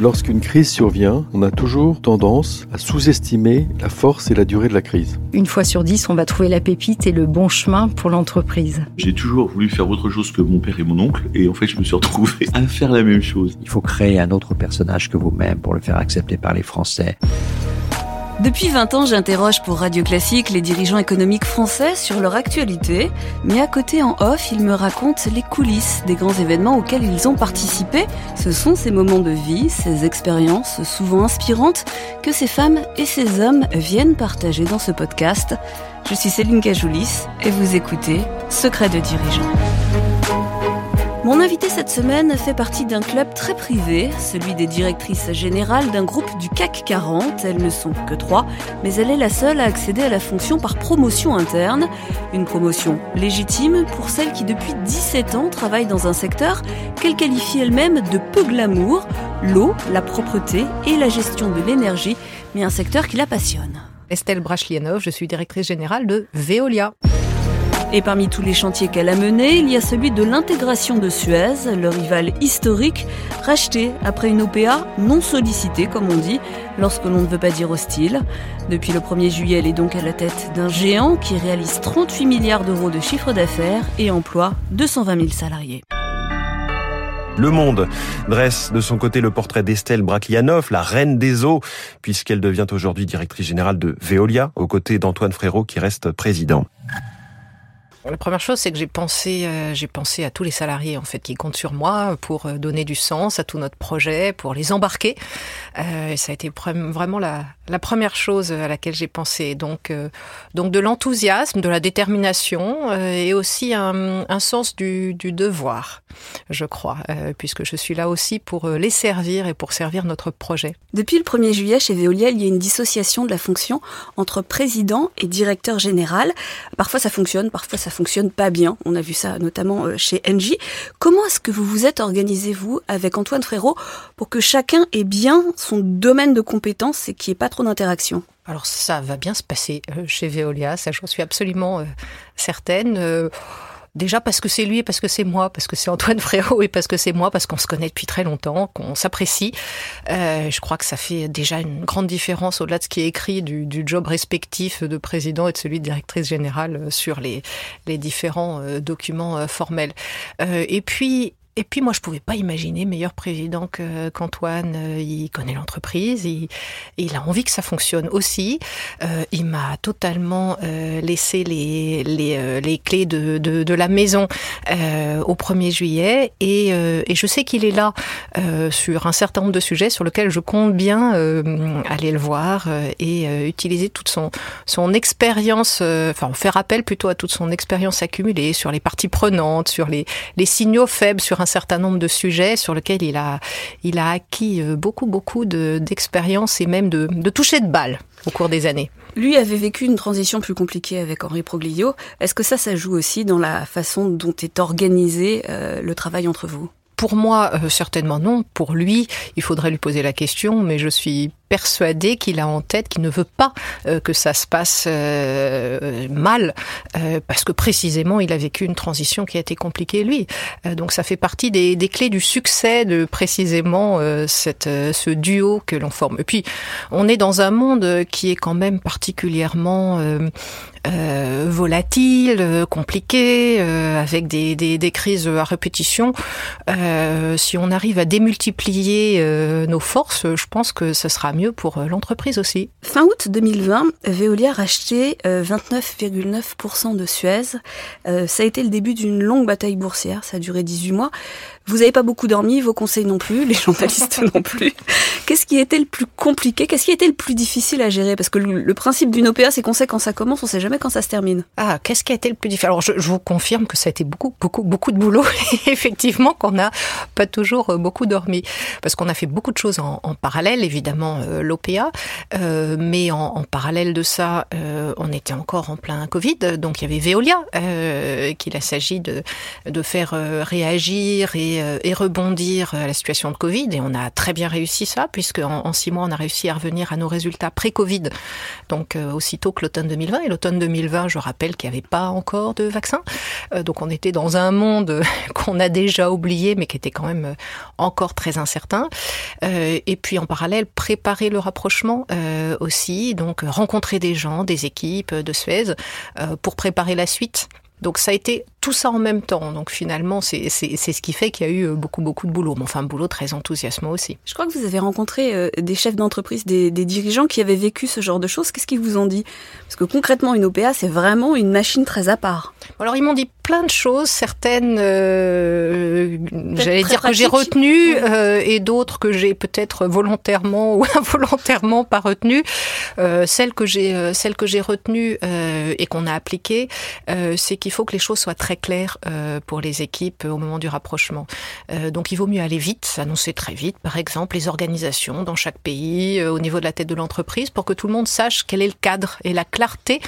Lorsqu'une crise survient, on a toujours tendance à sous-estimer la force et la durée de la crise. Une fois sur dix, on va trouver la pépite et le bon chemin pour l'entreprise. J'ai toujours voulu faire autre chose que mon père et mon oncle, et en fait, je me suis retrouvé à faire la même chose. Il faut créer un autre personnage que vous-même pour le faire accepter par les Français. Depuis 20 ans, j'interroge pour Radio Classique les dirigeants économiques français sur leur actualité, mais à côté en off, ils me racontent les coulisses des grands événements auxquels ils ont participé. Ce sont ces moments de vie, ces expériences souvent inspirantes que ces femmes et ces hommes viennent partager dans ce podcast. Je suis Céline Cajoulis et vous écoutez Secret de dirigeants. Mon invité cette semaine fait partie d'un club très privé, celui des directrices générales d'un groupe du CAC 40. Elles ne sont que trois, mais elle est la seule à accéder à la fonction par promotion interne. Une promotion légitime pour celle qui depuis 17 ans travaille dans un secteur qu'elle qualifie elle-même de peu glamour, l'eau, la propreté et la gestion de l'énergie, mais un secteur qui la passionne. Estelle Brachlienov, je suis directrice générale de Veolia. Et parmi tous les chantiers qu'elle a menés, il y a celui de l'intégration de Suez, le rival historique, racheté après une OPA non sollicitée, comme on dit, lorsque l'on ne veut pas dire hostile. Depuis le 1er juillet, elle est donc à la tête d'un géant qui réalise 38 milliards d'euros de chiffre d'affaires et emploie 220 000 salariés. Le Monde dresse de son côté le portrait d'Estelle Braclianoff, la reine des eaux, puisqu'elle devient aujourd'hui directrice générale de Veolia, aux côtés d'Antoine Frérot qui reste président. La première chose, c'est que j'ai pensé, euh, j'ai pensé à tous les salariés en fait qui comptent sur moi pour euh, donner du sens à tout notre projet, pour les embarquer. Euh, et ça a été vraiment la, la première chose à laquelle j'ai pensé. Donc, euh, donc de l'enthousiasme, de la détermination euh, et aussi un, sens du, devoir, je crois, puisque je suis là aussi pour les servir et pour servir notre projet. Depuis le 1er juillet, chez Veolia, il y a une dissociation de la fonction entre président et directeur général. Parfois ça fonctionne, parfois ça fonctionne pas bien. On a vu ça notamment euh, chez Engie. Comment est-ce que vous vous êtes organisé, vous, avec Antoine Frérot, pour que chacun ait bien son domaine de compétences et qu'il n'y ait pas trop d'interaction Alors ça va bien se passer euh, chez Veolia, ça j'en suis absolument euh, certaine. Déjà parce que c'est lui et parce que c'est moi, parce que c'est Antoine Frérot et parce que c'est moi, parce qu'on se connaît depuis très longtemps, qu'on s'apprécie. Euh, je crois que ça fait déjà une grande différence au-delà de ce qui est écrit du, job respectif de président et de celui de directrice générale sur les, les différents euh, documents euh, formels. Euh, et puis, et puis moi, je pouvais pas imaginer meilleur président qu'Antoine. Euh, il connaît l'entreprise, il, il, a envie que ça fonctionne aussi. Euh, il m'a totalement euh, laissé les, les, euh, les clés de, de, de, la maison euh, au 1er juillet et, et je sais qu'il est là sur un certain nombre de sujets sur lesquels je compte bien aller le voir et utiliser toute son, son expérience, enfin faire appel plutôt à toute son expérience accumulée sur les parties prenantes, sur les, les signaux faibles, sur certain nombre de sujets sur lesquels il a, il a acquis beaucoup, beaucoup d'expérience et même de, de toucher de balle au cours des années. Lui avait vécu une transition plus compliquée avec Henri Proglio. Est-ce que ça, ça joue aussi dans la façon dont est organisé euh, le travail entre vous? Pour moi, euh, certainement non. Pour lui, il faudrait lui poser la question, mais je suis persuadé qu'il a en tête qu'il ne veut pas euh, que ça se passe euh, mal, euh, parce que précisément, il a vécu une transition qui a été compliquée lui. Donc ça fait partie des, clés du succès de précisément ce duo que l'on forme. Et puis, on est dans un monde qui est quand même particulièrement volatile, compliqué, avec des, crises à répétition. Si on arrive à démultiplier nos forces, je pense que ce sera mieux pour l'entreprise aussi. Fin août 2020, Veolia a racheté 29,9% de Suez. ça a été le début d'une longue bataille boursière, ça a duré 18 mois. Vous n'avez pas beaucoup dormi, vos conseils non plus, les journalistes non plus. Qu'est-ce qui était le plus compliqué? Qu'est-ce qui était le plus difficile à gérer? Parce que le, principe d'une OPA, c'est qu'on sait quand ça commence, on sait jamais quand ça se termine. Ah, qu'est-ce qui a été le plus difficile? Alors, je, vous confirme que ça a été beaucoup, beaucoup, beaucoup de boulot. Effectivement, qu'on n'a pas toujours euh, beaucoup dormi. Parce qu'on a fait beaucoup de choses en, parallèle, évidemment, euh, l'OPA. Euh, mais en, parallèle de ça, on était encore en plein Covid. Donc, il y avait Veolia qu'il a s'agit de, de faire réagir et et, et, rebondir à la situation de Covid. Et on a très bien réussi ça, puisque en, en six mois, on a réussi à revenir à nos résultats pré-Covid. Donc aussitôt que l'automne 2020. Et l'automne 2020, je rappelle qu'il n'y avait pas encore de vaccin. donc on était dans un monde qu'on a déjà oublié, mais qui était quand même encore très incertain. et puis en parallèle, préparer le rapprochement aussi, donc rencontrer des gens, des équipes de Suez pour préparer la suite. Donc ça a été tout ça en même temps. Donc finalement, c'est ce qui fait qu'il y a eu beaucoup, beaucoup de boulot. Mais enfin, un boulot très enthousiasmant aussi. Je crois que vous avez rencontré euh, des chefs d'entreprise, des, des, dirigeants qui avaient vécu ce genre de choses. Qu'est-ce qu'ils vous ont dit? Parce que concrètement, une OPA, c'est vraiment une machine très à part. Alors ils m'ont dit plein de choses, certaines, euh, j'allais dire que j'ai retenues euh, et d'autres que j'ai peut-être volontairement ou involontairement pas retenues. Euh, celles que j'ai, euh, euh, et qu'on a appliquées, c'est qu'il faut que les choses soient très claires pour les équipes au moment du rapprochement. donc il vaut mieux aller vite, annoncer très vite, par exemple les organisations dans chaque pays, au niveau de la tête de l'entreprise, pour que tout le monde sache quel est le cadre et la clarté.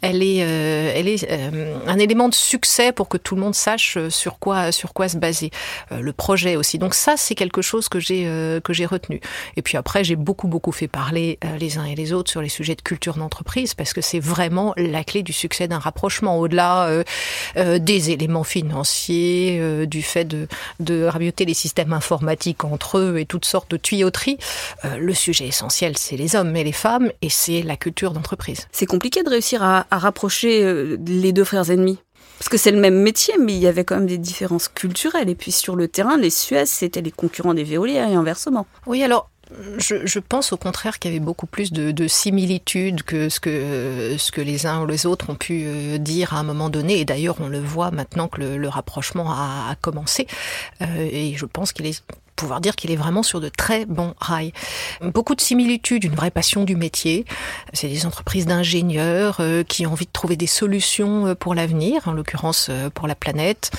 Elle est, elle est un élément de succès pour que tout le monde sache euh, sur quoi sur quoi se baser. Euh, le projet aussi. Donc ça, c'est quelque chose que j'ai euh, que retenu. Et puis après, j'ai beaucoup beaucoup fait parler les uns et les autres sur les sujets de culture d'entreprise parce que c'est vraiment la clé du succès d'un rapprochement. Au-delà des éléments financiers, du fait de de rabioter les systèmes informatiques entre eux et toutes sortes de tuyauteries, le sujet essentiel, c'est les hommes et les femmes et c'est la culture d'entreprise. C'est compliqué de réussir à, à rapprocher les deux frères ennemis parce que c'est le même métier, mais il y avait quand même des différences culturelles. Et puis sur le terrain, les Suez, c'était les concurrents des Veolia et inversement. Oui, alors je, pense au contraire qu'il y avait beaucoup plus de, de, similitudes que ce, que les uns ou les autres ont pu euh, dire à un moment donné. Et d'ailleurs, on le voit maintenant que le, rapprochement a, a commencé. Euh, et je pense qu'il est pouvoir dire qu'il est vraiment sur de très bons rails. Beaucoup de similitudes, une vraie passion du métier. C'est des entreprises d'ingénieurs euh, qui ont envie de trouver des solutions euh, pour l'avenir, en l'occurrence euh, pour la planète,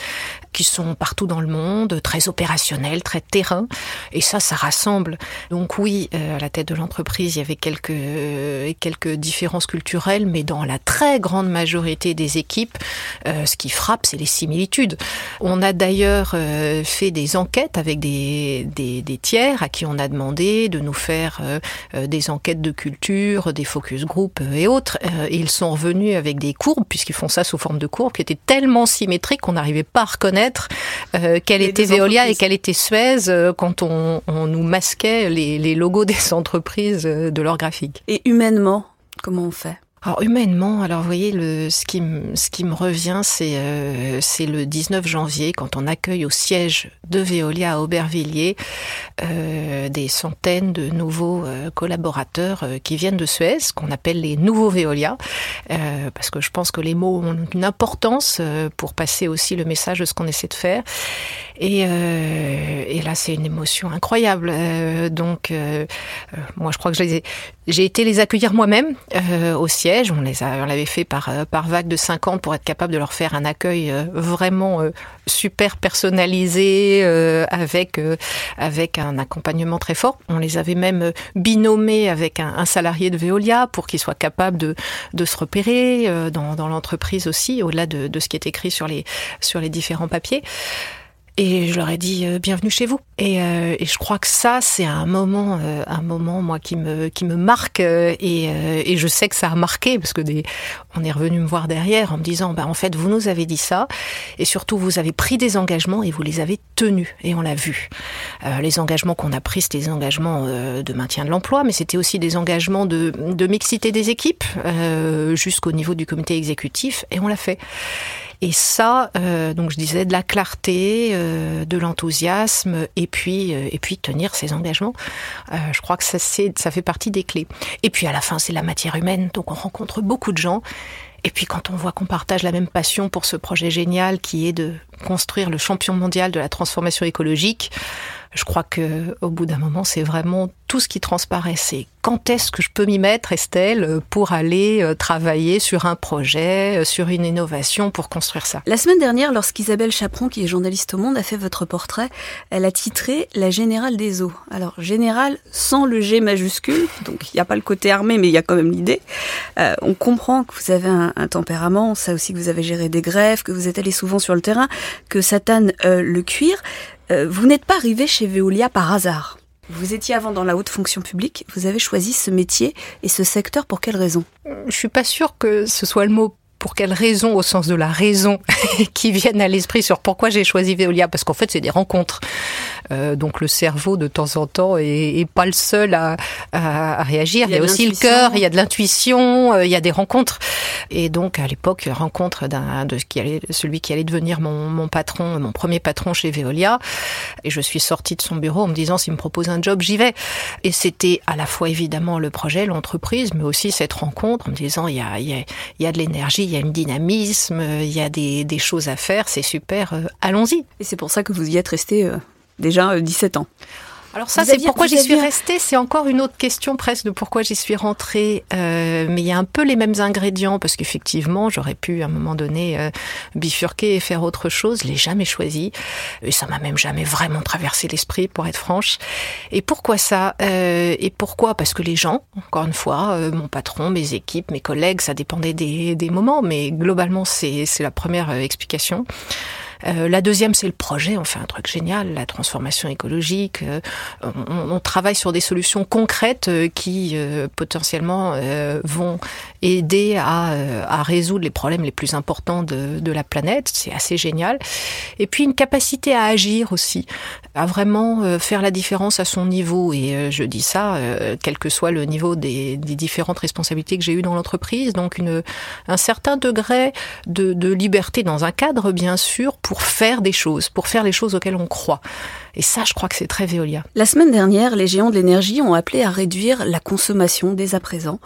qui sont partout dans le monde, très opérationnels, très terrain. Et ça, ça rassemble. Donc oui, à la tête de l'entreprise, il y avait quelques, quelques différences culturelles, mais dans la très grande majorité des équipes, ce qui frappe, c'est les similitudes. On a d'ailleurs fait des enquêtes avec des des, tiers à qui on a demandé de nous faire euh, euh, des enquêtes de culture, des focus group euh, et autres. et ils sont revenus avec des courbes, puisqu'ils font ça sous forme de courbes, qui étaient tellement symétriques qu'on n'arrivait pas à reconnaître quelle était Veolia et quelle était Suez quand on, nous masquait les logos des entreprises de leur graphique. Et humainement, comment on fait? Alors humainement, alors vous voyez, le, ce, qui, me, ce qui me revient, c'est euh, le 19 janvier, quand on accueille au siège de Veolia à Aubervilliers euh, des centaines de nouveaux euh, collaborateurs qui viennent de Suez, qu'on appelle les nouveaux Veolia, parce que je pense que les mots ont une importance pour passer aussi le message de ce qu'on essaie de faire. Et, et là, c'est une émotion incroyable. donc, moi, je crois que j'ai été les accueillir moi-même au siège. On les a, on l'avait fait par euh, par vague de 50 pour être capable de leur faire un accueil euh, vraiment euh, super personnalisé avec avec un accompagnement très fort. On les avait même binomés avec un, un salarié de Veolia pour qu'ils soient capables de de se repérer dans, dans l'entreprise aussi, au-delà de, de ce qui est écrit sur les sur les différents papiers. Et je leur ai dit euh, bienvenue chez vous. Et, euh, et, je crois que ça, c'est un moment, euh, un moment moi qui me qui me marque euh, et, euh, et je sais que ça a marqué parce que des, on est revenu me voir derrière en me disant bah en fait vous nous avez dit ça et surtout vous avez pris des engagements et vous les avez tenus et on l'a vu. Euh, les engagements qu'on a pris c'était des engagements de maintien de l'emploi, mais c'était aussi des engagements de, de mixité des équipes jusqu'au niveau du comité exécutif et on l'a fait. Et ça, euh, donc je disais de la clarté, euh, de l'enthousiasme, et puis euh, et puis tenir ses engagements. Euh, je crois que ça ça fait partie des clés. Et puis à la fin, c'est la matière humaine, donc on rencontre beaucoup de gens. Et puis quand on voit qu'on partage la même passion pour ce projet génial qui est de construire le champion mondial de la transformation écologique, je crois que au bout d'un moment, c'est vraiment tout ce qui transparaît. C'est quand est-ce que je peux m'y mettre, Estelle, pour aller euh, travailler sur un projet, euh, sur une innovation, pour construire ça? La semaine dernière, lorsqu'Isabelle Chaperon, qui est journaliste au Monde, a fait votre portrait, elle a titré La Générale des eaux. Alors, générale sans le G majuscule, donc il n'y a pas le côté armé, mais il y a quand même l'idée. Euh, on comprend que vous avez un, tempérament, ça aussi que vous avez géré des grèves, que vous êtes allé souvent sur le terrain, que euh, le cuir. Euh, vous n'êtes pas arrivé chez Veolia par hasard. Vous étiez avant dans la haute fonction publique, vous avez choisi ce métier et ce secteur pour quelle raison? Je suis pas sûre que ce soit le mot pour quelle raison, au sens de la raison, qui viennent à l'esprit sur pourquoi j'ai choisi Veolia, parce qu'en fait, c'est des rencontres. Euh, donc le cerveau, de temps en temps, est, pas le seul à, à, réagir. Il y a, aussi le cœur, il y a de l'intuition, euh, il y a des rencontres. Et donc à l'époque, rencontre d'un de qui allait, celui qui allait devenir mon, mon patron, mon premier patron chez Veolia. Et je suis sortie de son bureau en me disant s'il me propose un job, j'y vais. Et c'était à la fois évidemment le projet, l'entreprise, mais aussi cette rencontre en me disant il y a, il y a, il y a de l'énergie, il y a un dynamisme, il y a des, des choses à faire, c'est super, euh, allons-y. Et c'est pour ça que vous y êtes resté déjà 17 euh, ans. Alors ça, c'est pourquoi j'y suis restée. C'est encore une autre question presque de pourquoi j'y suis rentrée. Euh, mais il y a un peu les mêmes ingrédients parce qu'effectivement, j'aurais pu à un moment donné euh, bifurquer et faire autre chose. Je l'ai jamais choisi et ça m'a même jamais vraiment traversé l'esprit, pour être franche. Et pourquoi ça? Euh, Et pourquoi? Parce que les gens, encore une fois, euh, mon patron, mes équipes, mes collègues, ça dépendait des, des moments, mais globalement, c'est la première explication. Euh, la deuxième, c'est le projet. On fait un truc génial, la transformation écologique. Euh, on, on, travaille sur des solutions concrètes euh, qui potentiellement vont aider à, à, résoudre les problèmes les plus importants de, de la planète. C'est assez génial. Et puis une capacité à agir aussi, à vraiment faire la différence à son niveau. Et je dis ça, quel que soit le niveau des, des différentes responsabilités que j'ai eues dans l'entreprise. Donc une, un certain degré de, de liberté dans un cadre, bien sûr, faire des choses, pour faire les choses auxquelles on croit. Et ça, je crois que c'est très Veolia. La semaine dernière, les géants de l'énergie ont appelé à réduire la consommation dès à présent.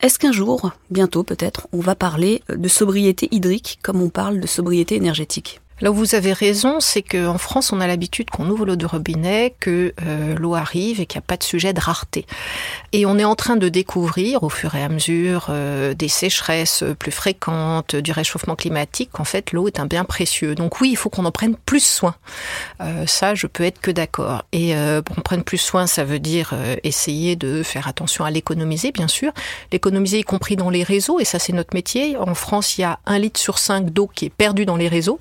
Est-ce qu'un jour, bientôt peut-être, on va parler de sobriété hydrique comme on parle de sobriété énergétique? Là où vous avez raison, c'est qu'en France, on a l'habitude qu'on ouvre l'eau de robinet, que euh, l'eau arrive et qu'il n'y a pas de sujet de rareté. Et on est en train de découvrir, au fur et à mesure euh, des sécheresses plus fréquentes, du réchauffement climatique, qu'en fait, l'eau est un bien précieux. Donc oui, il faut qu'on en prenne plus soin. Euh, ça, je peux être que d'accord. Et euh, pour qu'on prenne plus soin, ça veut dire euh, essayer de faire attention à l'économiser, bien sûr. L'économiser, y compris dans les réseaux, et ça, c'est notre métier. En France, il y a un litre sur cinq d'eau qui est perdu dans les réseaux.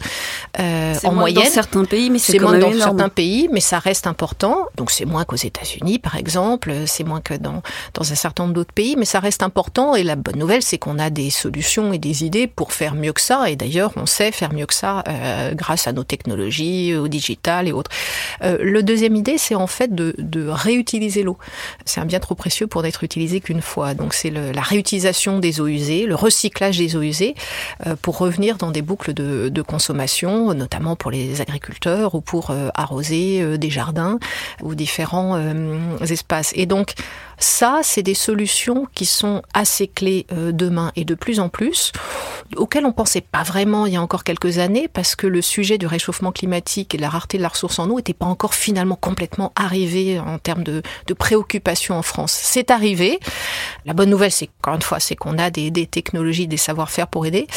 Euh, en moyenne. dans certains pays, mais c'est moins dans certains pays, mais ça reste important. Donc c'est moins qu'aux États-Unis, par exemple, c'est moins que dans dans un certain nombre d'autres pays, mais ça reste important. Et la bonne nouvelle, c'est qu'on a des solutions et des idées pour faire mieux que ça. Et d'ailleurs, on sait faire mieux que ça euh, grâce à nos technologies, au digital et autres. Euh, le deuxième idée, c'est en fait de, de réutiliser l'eau. C'est un bien trop précieux pour n'être utilisé qu'une fois. Donc c'est la réutilisation des eaux usées, le recyclage des eaux usées euh, pour revenir dans des boucles de, de consommation notamment pour les agriculteurs ou pour euh, arroser euh, des jardins ou différents euh, espaces. Et donc, ça, c'est des solutions qui sont assez clés demain et de plus en plus, auxquelles on pensait pas vraiment il y a encore quelques années, parce que le sujet du réchauffement climatique et de la rareté de la ressource en eau n'était pas encore finalement complètement arrivé en termes de, de préoccupation en France. C'est arrivé. La bonne nouvelle, c'est encore une fois, c'est qu'on a des, des technologies, des savoir-faire pour aider,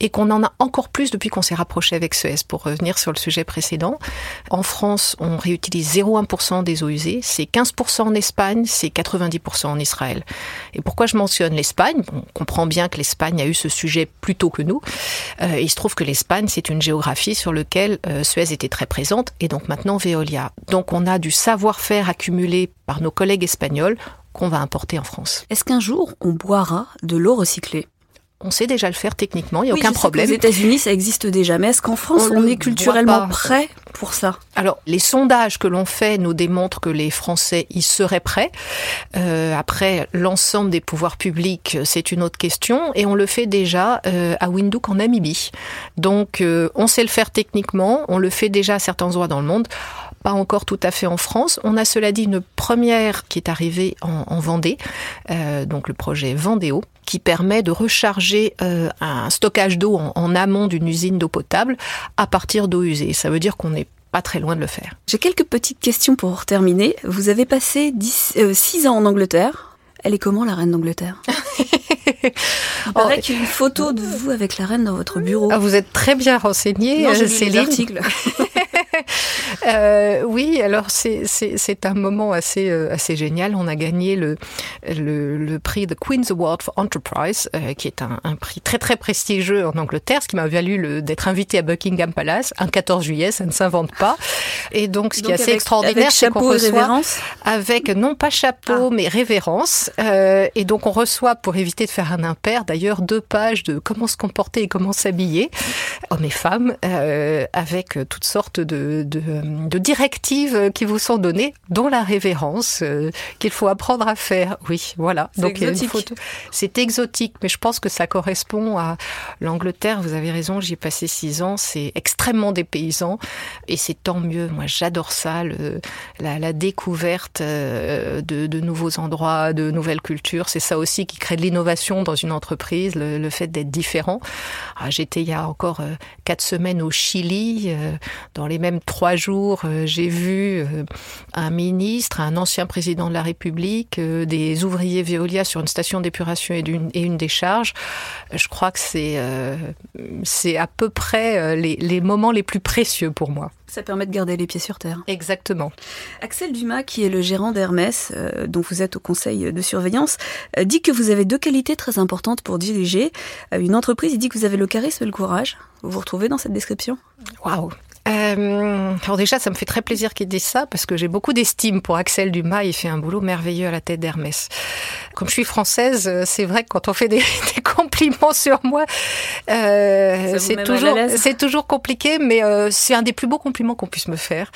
et qu'on en a encore plus depuis qu'on s'est rapproché avec Suez pour revenir sur le sujet précédent. En France, on réutilise 0,1% des eaux usées, c'est 15% en Espagne, c'est 90% en Israël. Et pourquoi je mentionne l'Espagne? On comprend bien que l'Espagne a eu ce sujet plus tôt que nous. Euh, il se trouve que l'Espagne, c'est une géographie sur laquelle euh, Suez était très présente et donc maintenant Veolia. Donc on a du savoir-faire accumulé par nos collègues espagnols qu'on va importer en France. Est-ce qu'un jour on boira de l'eau recyclée? On sait déjà le faire techniquement, il n'y a aucun problème. Aux États-Unis, ça existe déjà, mais est-ce qu'en France, on, est culturellement prêt pour ça? Alors, les sondages que l'on fait nous démontrent que les Français y seraient prêts. Euh, après, l'ensemble des pouvoirs publics, c'est une autre question, et on le fait déjà euh, à Windhoek en Namibie. Donc, euh, on sait le faire techniquement, on le fait déjà à certains endroits dans le monde pas encore tout à fait en France. On a cela dit une première qui est arrivée en, en Vendée, euh, donc le projet Vendéo, qui permet de recharger euh, un stockage d'eau en, en amont d'une usine d'eau potable à partir d'eau usée. Ça veut dire qu'on est pas très loin de le faire. J'ai quelques petites questions pour terminer. Vous avez passé 6 euh, ans en Angleterre. Elle est comment la reine d'Angleterre? Il paraît oh, qu'il y a une photo de vous avec la reine dans votre bureau. Ah, vous êtes très bien renseignée, non, Céline. Euh, oui, alors c'est un moment assez, euh, assez génial. On a gagné le, le, le prix The Queen's Award for Enterprise, euh, qui est un, un, prix très très prestigieux en Angleterre, ce qui m'a valu d'être invité à Buckingham Palace un 14 juillet, ça ne s'invente pas. Et donc ce qui est assez extraordinaire, c'est qu'on reçoit avec non pas chapeau ah. mais révérence. Et donc on reçoit pour éviter de faire un impair, d'ailleurs deux pages de comment se comporter et comment s'habiller, hommes et femmes, avec toutes sortes de, de, de, directives qui vous sont données, dont la révérence euh, qu'il faut apprendre à faire. Oui, voilà. Donc c'est exotique, mais je pense que ça correspond à l'Angleterre. Vous avez raison, j'y ai passé six ans. C'est extrêmement dépaysant et c'est tant mieux. Moi, j'adore ça, le, la, la, découverte euh, de, de, nouveaux endroits, de nouvelles cultures. C'est ça aussi qui crée de l'innovation dans une entreprise, le, le fait d'être différent. Ah, J'étais il y a encore euh, quatre semaines au Chili. Euh, dans les mêmes trois jours, j'ai vu un ministre, un ancien président de la République, des ouvriers Veolia sur une station d'épuration et, une, et une décharge. Je crois que c'est c'est à peu près les, les moments les plus précieux pour moi. Ça permet de garder les pieds sur terre. Exactement. Axel Dumas, qui est le gérant d'Hermès, euh, dont vous êtes au conseil de surveillance, euh, dit que vous avez deux qualités très importantes pour diriger euh, une entreprise. Il dit que vous avez le charisme et le courage. Vous vous retrouvez dans cette description? Waouh euh, alors déjà, ça me fait très plaisir qu'il dise ça parce que j'ai beaucoup d'estime pour Axel Dumas. Il fait un boulot merveilleux à la tête d'Hermès. Comme je suis française, euh, c'est vrai que quand on fait des, des compliments sur moi, euh, c'est toujours c'est toujours compliqué, mais euh, c'est un des plus beaux compliments qu'on puisse me faire.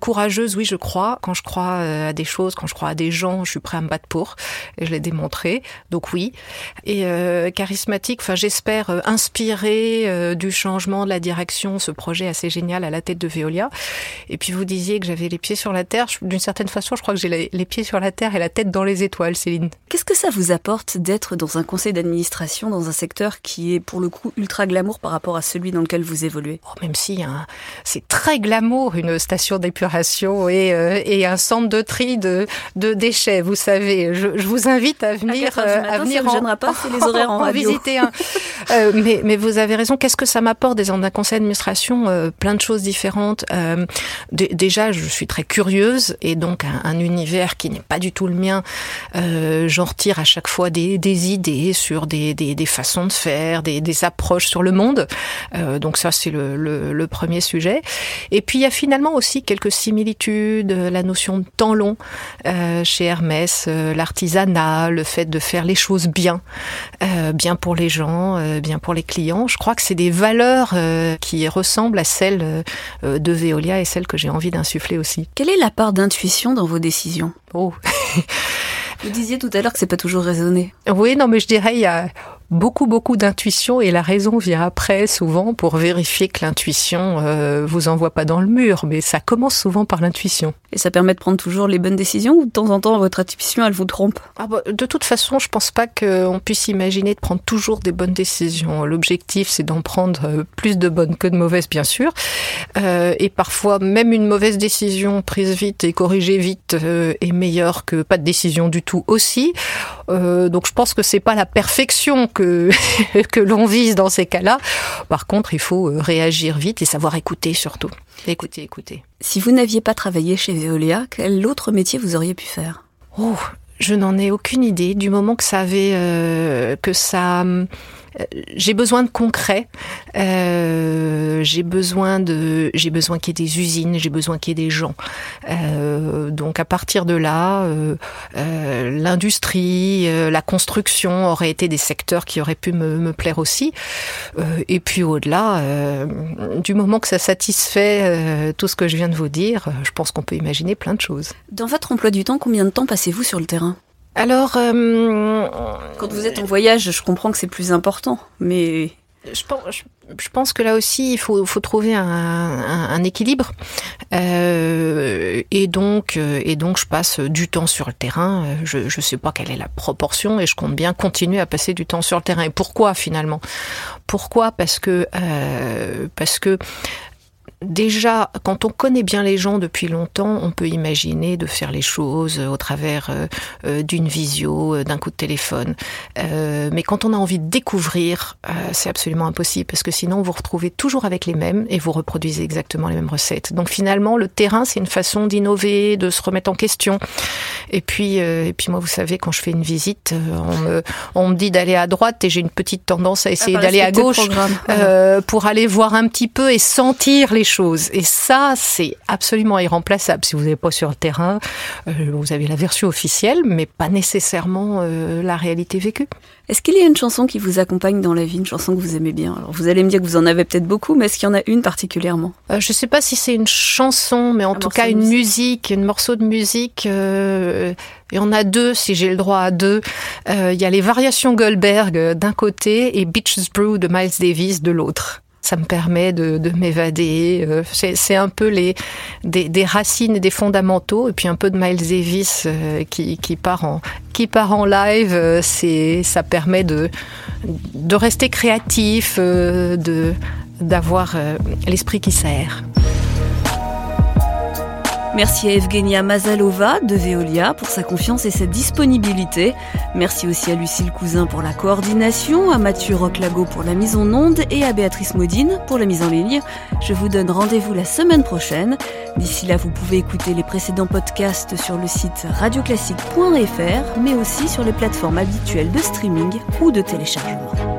Courageuse, oui, je crois. Quand je crois euh, à des choses, quand je crois à des gens, je suis prêt à me battre pour. Et je l'ai démontré. Donc oui. Et charismatique. Enfin, j'espère inspirer du changement de la direction ce projet assez génial à la tête de Veolia. Et puis vous disiez que j'avais les pieds sur la terre. D'une certaine façon, je crois que j'ai les pieds sur la terre et la tête dans les étoiles, Céline. Qu'est-ce que ça vous apporte d'être dans un conseil d'administration, dans un secteur qui est pour le coup ultra glamour par rapport à celui dans lequel vous évoluez? Oh, Même si hein, c'est très glamour, une station d'épuration et, euh, et, un centre de tri de, de déchets, vous savez. Je, je vous invite à venir, à, euh, à venir en, pas, les horaires en, visiter un. euh, mais, mais vous avez raison. Qu'est-ce que ça m'apporte des dans un conseil d'administration euh, Plein de choses différentes. Euh, déjà, je suis très curieuse et donc un, un univers qui n'est pas du tout le mien. Euh, J'en retire à chaque fois des, des idées sur des, des, des, façons de faire, des, approches sur le monde. Euh, donc ça, c'est le, le, le, premier sujet. Et puis il y a finalement aussi quelques similitudes, la notion de temps long euh, chez Hermès, euh, l'artisanat, le fait de faire les choses bien, euh, bien pour les gens, euh, bien pour les clients. Je crois que c'est des valeurs euh, qui ressemblent à celles euh, de Veolia et celles que j'ai envie d'insuffler aussi. Quelle est la part d'intuition dans vos décisions? Oh Vous disiez tout à l'heure que c'est pas toujours raisonné. Oui, non, mais je dirais il y a beaucoup beaucoup d'intuition et la raison vient après souvent pour vérifier que l'intuition euh, vous envoie pas dans le mur mais ça commence souvent par l'intuition. Et ça permet de prendre toujours les bonnes décisions ou de temps en temps votre intuition elle vous trompe? Ah bah, de toute façon je pense pas qu'on puisse imaginer de prendre toujours des bonnes décisions. L'objectif c'est d'en prendre euh, plus de bonnes que de mauvaises bien sûr. Euh, et parfois même une mauvaise décision prise vite et corrigée vite euh, est meilleure que pas de décision du tout aussi. Donc je pense que c'est pas la perfection que, que l'on vise dans ces cas-là. Par contre, il faut euh, réagir vite et savoir écouter surtout. Écouter, écouter. Si vous n'aviez pas travaillé chez Veolia, quel autre métier vous auriez pu faire? Oh, je n'en ai aucune idée. Du moment que ça avait, euh, que ça euh, j'ai besoin de concret. Euh, j'ai besoin de, j'ai besoin qu'il y ait des usines, j'ai besoin qu'il y ait des gens. Euh, donc à partir de là, euh, euh l'industrie, euh, la construction auraient été des secteurs qui auraient pu me, me plaire aussi. et puis au-delà, du moment que ça satisfait tout ce que je viens de vous dire, je pense qu'on peut imaginer plein de choses. Dans votre emploi du temps, combien de temps passez-vous sur le terrain? Alors, euh, quand vous êtes en voyage, je comprends que c'est plus important, mais je pense, je pense que là aussi, il faut, faut trouver un, un, un équilibre. Euh, et donc, euh, et donc, je passe du temps sur le terrain. Je ne sais pas quelle est la proportion, et je compte bien continuer à passer du temps sur le terrain. Et pourquoi finalement? Pourquoi? Parce que, euh, parce que déjà, quand on connaît bien les gens depuis longtemps, on peut imaginer de faire les choses au travers euh, euh, d'une visio, euh, d'un coup de téléphone. mais quand on a envie de découvrir, c'est absolument impossible parce que sinon vous retrouvez toujours avec les mêmes et vous reproduisez exactement les mêmes recettes. Donc finalement, le terrain, c'est une façon d'innover, de se remettre en question. Et puis, et puis moi, vous savez, quand je fais une visite, on me, on me dit d'aller à droite et j'ai une petite tendance à essayer d'aller à gauche pour aller voir un petit peu et sentir les choses. Et ça, c'est absolument irremplaçable. Si vous n'êtes pas sur le terrain, euh, vous avez la version officielle, mais pas nécessairement euh, la réalité vécue. Est-ce qu'il y a une chanson qui vous accompagne dans la vie, une chanson que vous aimez bien? Alors, vous allez me dire que vous en avez peut-être beaucoup, mais est-ce qu'il y en a une particulièrement? Euh, Je ne sais pas si c'est une chanson, mais en tout cas une musique, un morceau de musique. il y en a deux, si j'ai le droit à deux. il y a les variations Goldberg d'un côté et Beaches Brew de Miles Davis de l'autre ça me permet de, m'évader. Euh, c'est un peu les des, racines et des fondamentaux, et puis un peu de Miles Davis euh, qui, qui, part en qui part en live. Euh, c'est ça permet de de rester créatif, de d'avoir l'esprit qui sert. Merci à Evgenia Mazalova de Veolia pour sa confiance et sa disponibilité. Merci aussi à Lucille Cousin pour la coordination, à Mathieu Roclago pour la mise en onde et à Béatrice Modine pour la mise en ligne. Je vous donne rendez-vous la semaine prochaine. D'ici là, vous pouvez écouter les précédents podcasts sur le site radioclassique.fr, mais aussi sur les plateformes habituelles de streaming ou de téléchargement.